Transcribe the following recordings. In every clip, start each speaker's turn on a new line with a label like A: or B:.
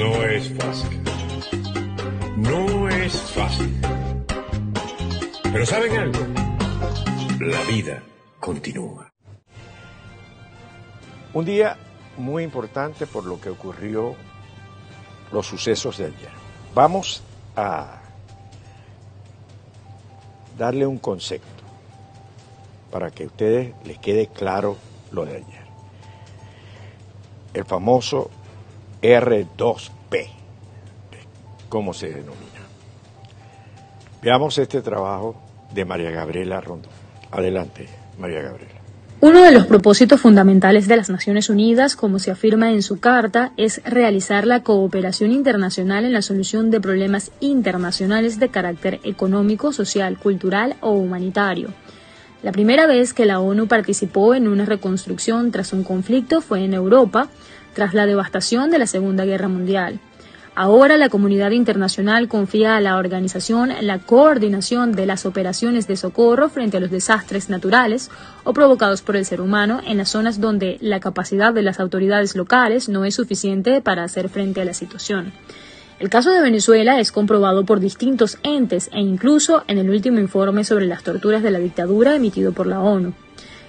A: No es fácil. No es fácil. Pero ¿saben algo? La vida continúa.
B: Un día muy importante por lo que ocurrió los sucesos de ayer. Vamos a darle un concepto para que a ustedes les quede claro lo de ayer. El famoso R2P, ¿cómo se denomina? Veamos este trabajo de María Gabriela Rondón. Adelante, María Gabriela.
C: Uno de los propósitos fundamentales de las Naciones Unidas, como se afirma en su carta, es realizar la cooperación internacional en la solución de problemas internacionales de carácter económico, social, cultural o humanitario. La primera vez que la ONU participó en una reconstrucción tras un conflicto fue en Europa, tras la devastación de la Segunda Guerra Mundial. Ahora la comunidad internacional confía a la organización la coordinación de las operaciones de socorro frente a los desastres naturales o provocados por el ser humano en las zonas donde la capacidad de las autoridades locales no es suficiente para hacer frente a la situación. El caso de Venezuela es comprobado por distintos entes e incluso en el último informe sobre las torturas de la dictadura emitido por la ONU.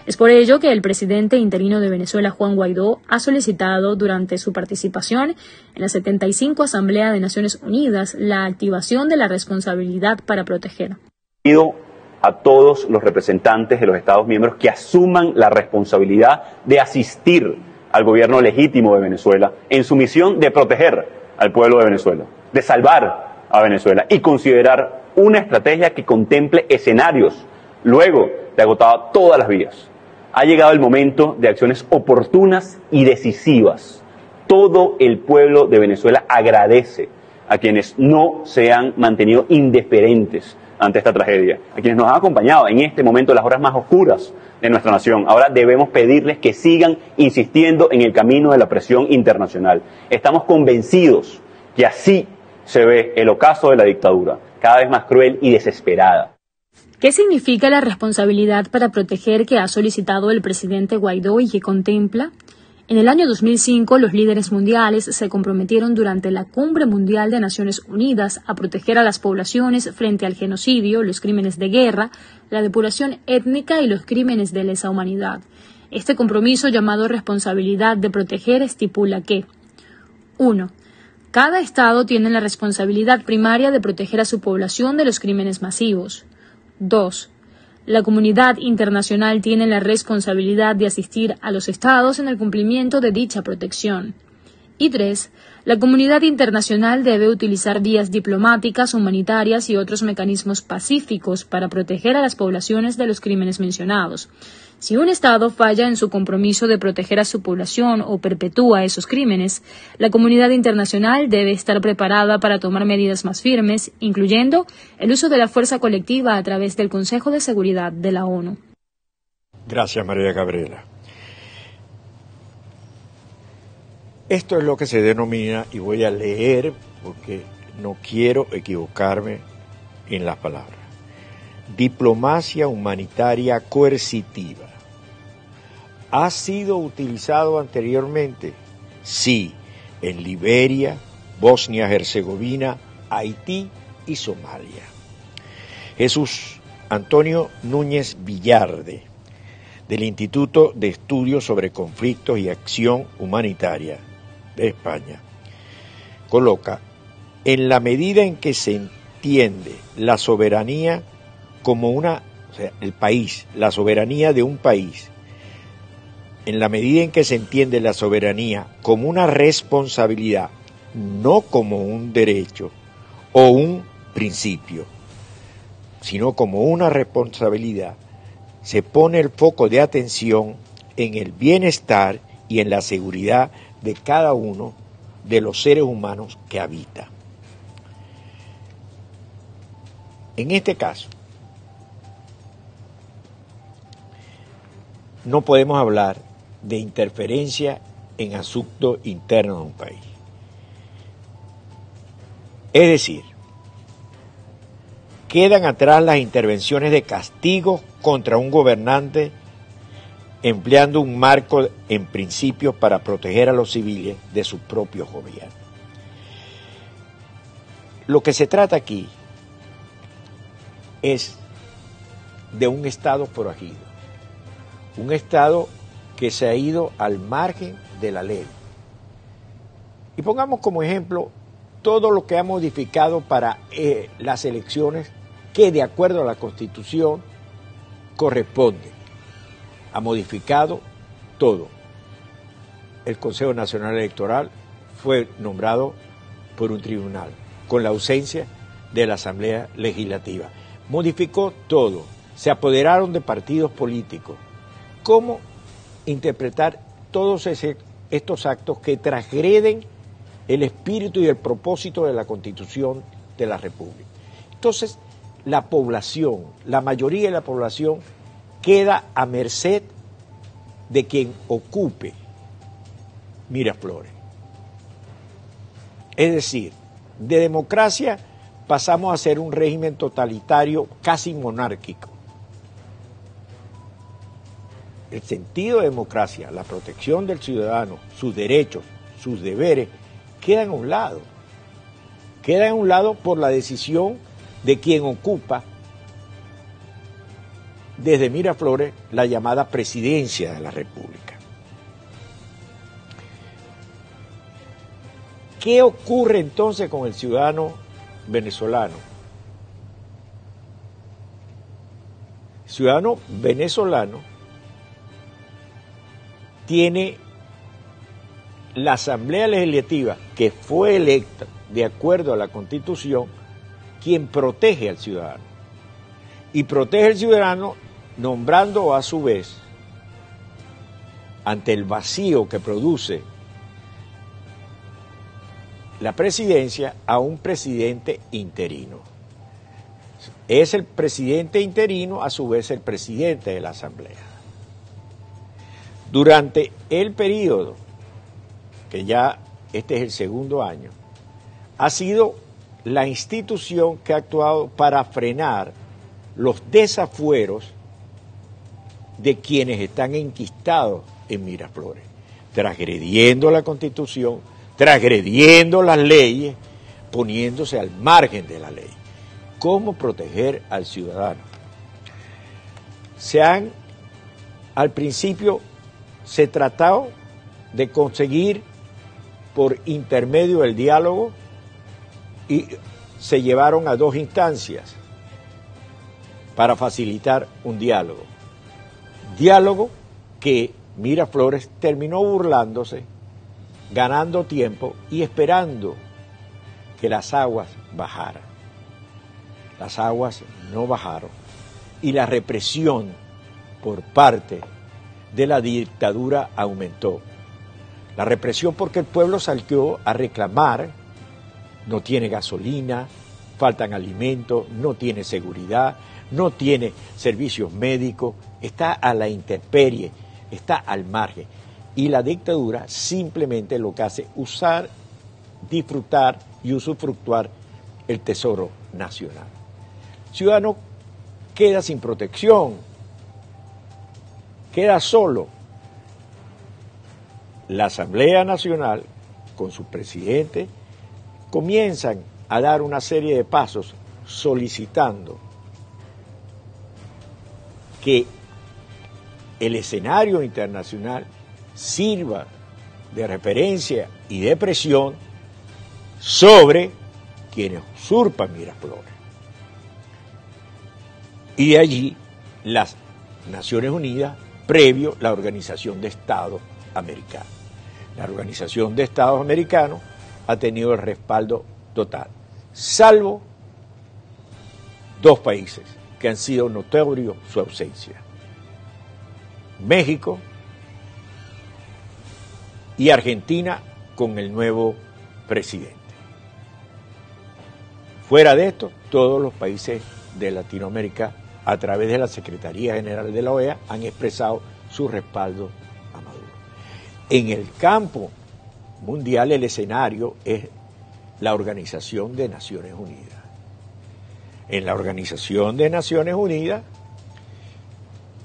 C: Es por ello que el presidente interino de Venezuela, Juan Guaidó, ha solicitado durante su participación en la 75 Asamblea de Naciones Unidas la activación de la responsabilidad para proteger.
D: Pido a todos los representantes de los Estados miembros que asuman la responsabilidad de asistir al gobierno legítimo de Venezuela en su misión de proteger al pueblo de Venezuela, de salvar a Venezuela y considerar una estrategia que contemple escenarios luego de agotar todas las vías. Ha llegado el momento de acciones oportunas y decisivas. Todo el pueblo de Venezuela agradece a quienes no se han mantenido indiferentes ante esta tragedia, a quienes nos han acompañado en este momento, las horas más oscuras de nuestra nación. Ahora debemos pedirles que sigan insistiendo en el camino de la presión internacional. Estamos convencidos que así se ve el ocaso de la dictadura, cada vez más cruel y desesperada.
C: ¿Qué significa la responsabilidad para proteger que ha solicitado el presidente Guaidó y que contempla? En el año 2005, los líderes mundiales se comprometieron durante la Cumbre Mundial de Naciones Unidas a proteger a las poblaciones frente al genocidio, los crímenes de guerra, la depuración étnica y los crímenes de lesa humanidad. Este compromiso llamado responsabilidad de proteger estipula que 1. Cada Estado tiene la responsabilidad primaria de proteger a su población de los crímenes masivos. 2. La comunidad internacional tiene la responsabilidad de asistir a los estados en el cumplimiento de dicha protección. Y tres, la comunidad internacional debe utilizar vías diplomáticas, humanitarias y otros mecanismos pacíficos para proteger a las poblaciones de los crímenes mencionados. Si un Estado falla en su compromiso de proteger a su población o perpetúa esos crímenes, la comunidad internacional debe estar preparada para tomar medidas más firmes, incluyendo el uso de la fuerza colectiva a través del Consejo de Seguridad de la ONU.
B: Gracias, María Gabriela. Esto es lo que se denomina, y voy a leer porque no quiero equivocarme en las palabras, diplomacia humanitaria coercitiva ¿Ha sido utilizado anteriormente? Sí, en Liberia, Bosnia-Herzegovina, Haití y Somalia. Jesús Antonio Núñez Villarde, del Instituto de Estudios sobre Conflictos y Acción Humanitaria España, coloca, en la medida en que se entiende la soberanía como una, o sea, el país, la soberanía de un país, en la medida en que se entiende la soberanía como una responsabilidad, no como un derecho o un principio, sino como una responsabilidad, se pone el foco de atención en el bienestar y en la seguridad de cada uno de los seres humanos que habita. En este caso, no podemos hablar de interferencia en asuntos internos de un país. Es decir, quedan atrás las intervenciones de castigo contra un gobernante empleando un marco en principios para proteger a los civiles de sus propios gobiernos. lo que se trata aquí es de un Estado forajido, un Estado que se ha ido al margen de la ley. Y pongamos como ejemplo todo lo que ha modificado para eh, las elecciones que de acuerdo a la Constitución corresponde. Ha modificado todo. El Consejo Nacional Electoral fue nombrado por un tribunal, con la ausencia de la Asamblea Legislativa. Modificó todo. Se apoderaron de partidos políticos. ¿Cómo interpretar todos estos actos que transgreden el espíritu y el propósito de la Constitución de la República? Entonces, la población, la mayoría de la población queda a merced de quien ocupe Miraflores. Es decir, de democracia pasamos a ser un régimen totalitario casi monárquico. El sentido de democracia, la protección del ciudadano, sus derechos, sus deberes, quedan a un lado. Quedan a un lado por la decisión de quien ocupa desde Miraflores la llamada presidencia de la República. ¿Qué ocurre entonces con el ciudadano venezolano? Ciudadano venezolano tiene la Asamblea Legislativa que fue electa de acuerdo a la Constitución quien protege al ciudadano. Y protege al ciudadano nombrando a su vez, ante el vacío que produce la presidencia, a un presidente interino. Es el presidente interino, a su vez, el presidente de la Asamblea. Durante el periodo, que ya este es el segundo año, ha sido la institución que ha actuado para frenar los desafueros de quienes están enquistados en Miraflores, transgrediendo la constitución, transgrediendo las leyes, poniéndose al margen de la ley. ¿Cómo proteger al ciudadano? Se han, al principio, se trató de conseguir por intermedio del diálogo y se llevaron a dos instancias para facilitar un diálogo. Diálogo que Miraflores terminó burlándose, ganando tiempo y esperando que las aguas bajaran. Las aguas no bajaron y la represión por parte de la dictadura aumentó. La represión porque el pueblo salió a reclamar no tiene gasolina, faltan alimentos, no tiene seguridad, no tiene servicios médicos, está a la intemperie, está al margen. Y la dictadura simplemente lo que hace es usar, disfrutar y usufructuar el tesoro nacional. ciudadano queda sin protección, queda solo. La Asamblea Nacional, con su presidente, comienzan a dar una serie de pasos solicitando que el escenario internacional sirva de referencia y de presión sobre quienes usurpan Miraflores. Y de allí las Naciones Unidas, previo la Organización de Estados Americanos. La Organización de Estados Americanos ha tenido el respaldo total, salvo dos países que han sido notorios su ausencia. México y Argentina con el nuevo presidente. Fuera de esto, todos los países de Latinoamérica, a través de la Secretaría General de la OEA, han expresado su respaldo a Maduro. En el campo mundial el escenario es la Organización de Naciones Unidas. En la Organización de Naciones Unidas,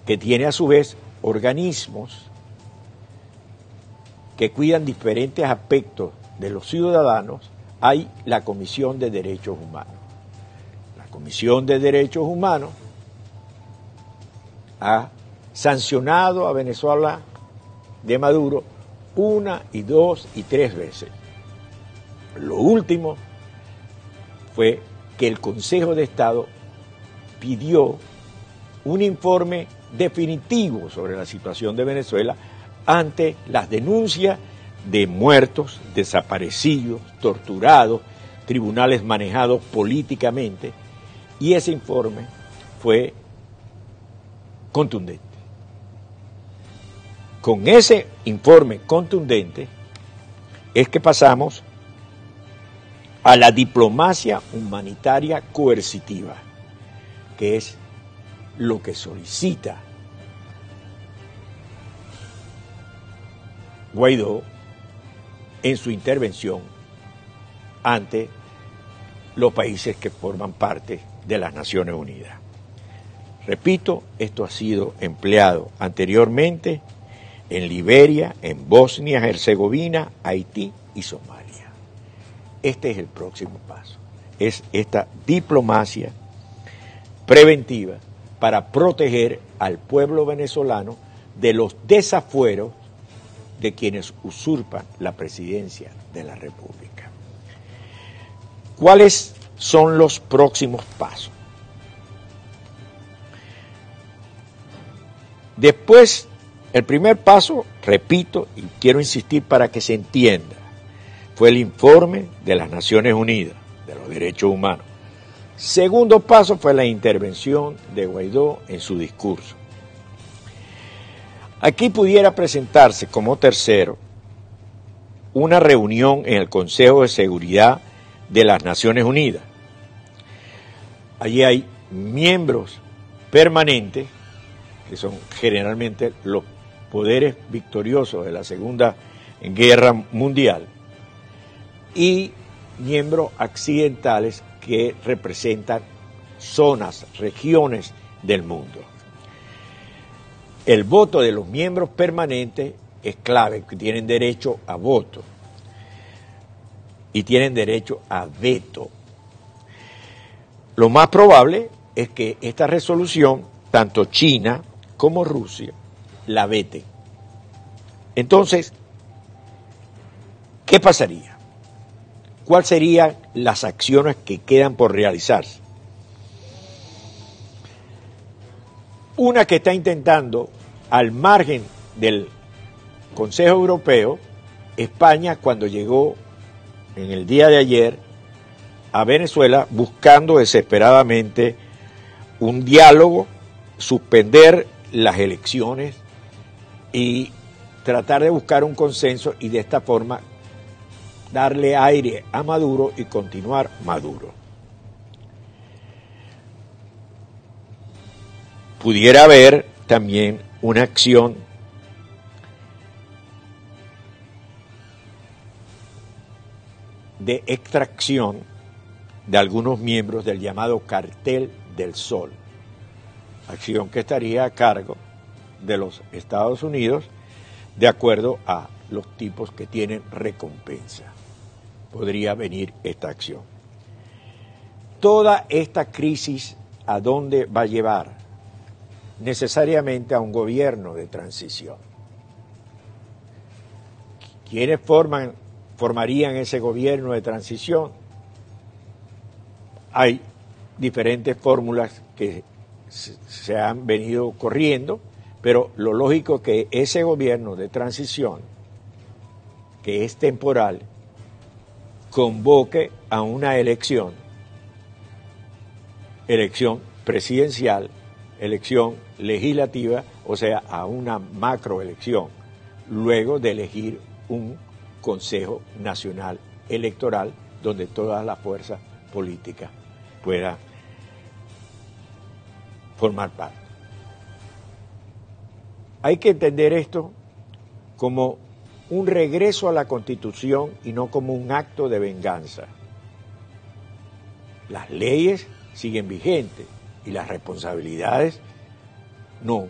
B: que tiene a su vez organismos que cuidan diferentes aspectos de los ciudadanos, hay la Comisión de Derechos Humanos. La Comisión de Derechos Humanos ha sancionado a Venezuela de Maduro una y dos y tres veces. Lo último fue que el Consejo de Estado pidió un informe definitivo sobre la situación de Venezuela ante las denuncias de muertos, desaparecidos, torturados, tribunales manejados políticamente, y ese informe fue contundente. Con ese informe contundente es que pasamos a la diplomacia humanitaria coercitiva, que es lo que solicita Guaidó en su intervención ante los países que forman parte de las Naciones Unidas. Repito, esto ha sido empleado anteriormente en Liberia, en Bosnia, Herzegovina, Haití y Somalia. Este es el próximo paso. Es esta diplomacia preventiva para proteger al pueblo venezolano de los desafueros de quienes usurpan la presidencia de la República. ¿Cuáles son los próximos pasos? Después, el primer paso, repito y quiero insistir para que se entienda, fue el informe de las Naciones Unidas de los Derechos Humanos. Segundo paso fue la intervención de Guaidó en su discurso. Aquí pudiera presentarse como tercero una reunión en el Consejo de Seguridad de las Naciones Unidas. Allí hay miembros permanentes, que son generalmente los poderes victoriosos de la Segunda Guerra Mundial, y miembros accidentales que representan zonas, regiones del mundo. El voto de los miembros permanentes es clave, tienen derecho a voto y tienen derecho a veto. Lo más probable es que esta resolución, tanto China como Rusia, la vete. Entonces, ¿qué pasaría? ¿Cuáles serían las acciones que quedan por realizarse? Una que está intentando al margen del Consejo Europeo, España cuando llegó en el día de ayer a Venezuela buscando desesperadamente un diálogo, suspender las elecciones y tratar de buscar un consenso y de esta forma darle aire a Maduro y continuar Maduro. Pudiera haber también una acción de extracción de algunos miembros del llamado cartel del Sol, acción que estaría a cargo de los Estados Unidos de acuerdo a los tipos que tienen recompensa. Podría venir esta acción. Toda esta crisis, ¿a dónde va a llevar? necesariamente a un gobierno de transición. ¿Quiénes forman, formarían ese gobierno de transición? Hay diferentes fórmulas que se han venido corriendo, pero lo lógico es que ese gobierno de transición, que es temporal, convoque a una elección, elección presidencial, elección legislativa, o sea, a una macroelección, luego de elegir un Consejo Nacional Electoral donde todas las fuerzas políticas puedan formar parte. Hay que entender esto como un regreso a la Constitución y no como un acto de venganza. Las leyes siguen vigentes y las responsabilidades no,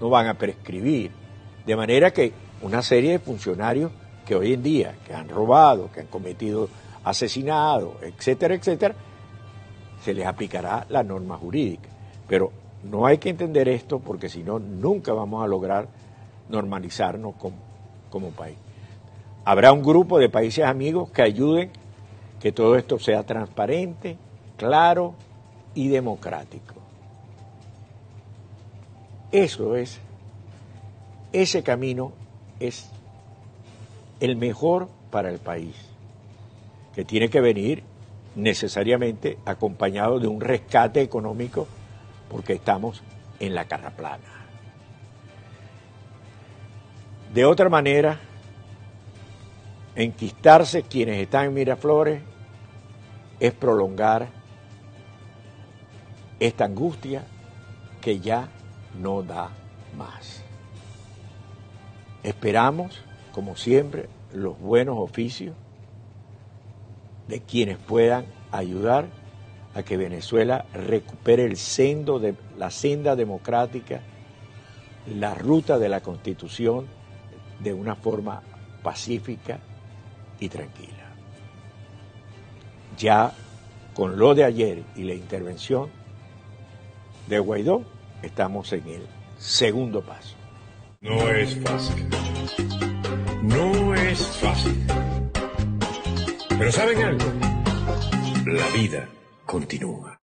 B: no van a prescribir. De manera que una serie de funcionarios que hoy en día, que han robado, que han cometido asesinados, etcétera, etcétera, se les aplicará la norma jurídica. Pero no hay que entender esto porque si no, nunca vamos a lograr normalizarnos como, país. Habrá un grupo de países amigos que ayuden que todo esto sea transparente, claro y democrático. Eso es, ese camino es el mejor para el país, que tiene que venir necesariamente acompañado de un rescate económico porque estamos en la cara plana. De otra manera, enquistarse quienes están en Miraflores es prolongar esta angustia que ya no da más. Esperamos, como siempre, los buenos oficios de quienes puedan ayudar a que Venezuela recupere el de la senda democrática, la ruta de la Constitución de una forma pacífica y tranquila. Ya con lo de ayer y la intervención de Guaidó, estamos en el segundo paso.
A: No es fácil. No es fácil. Pero ¿saben algo? La vida continúa.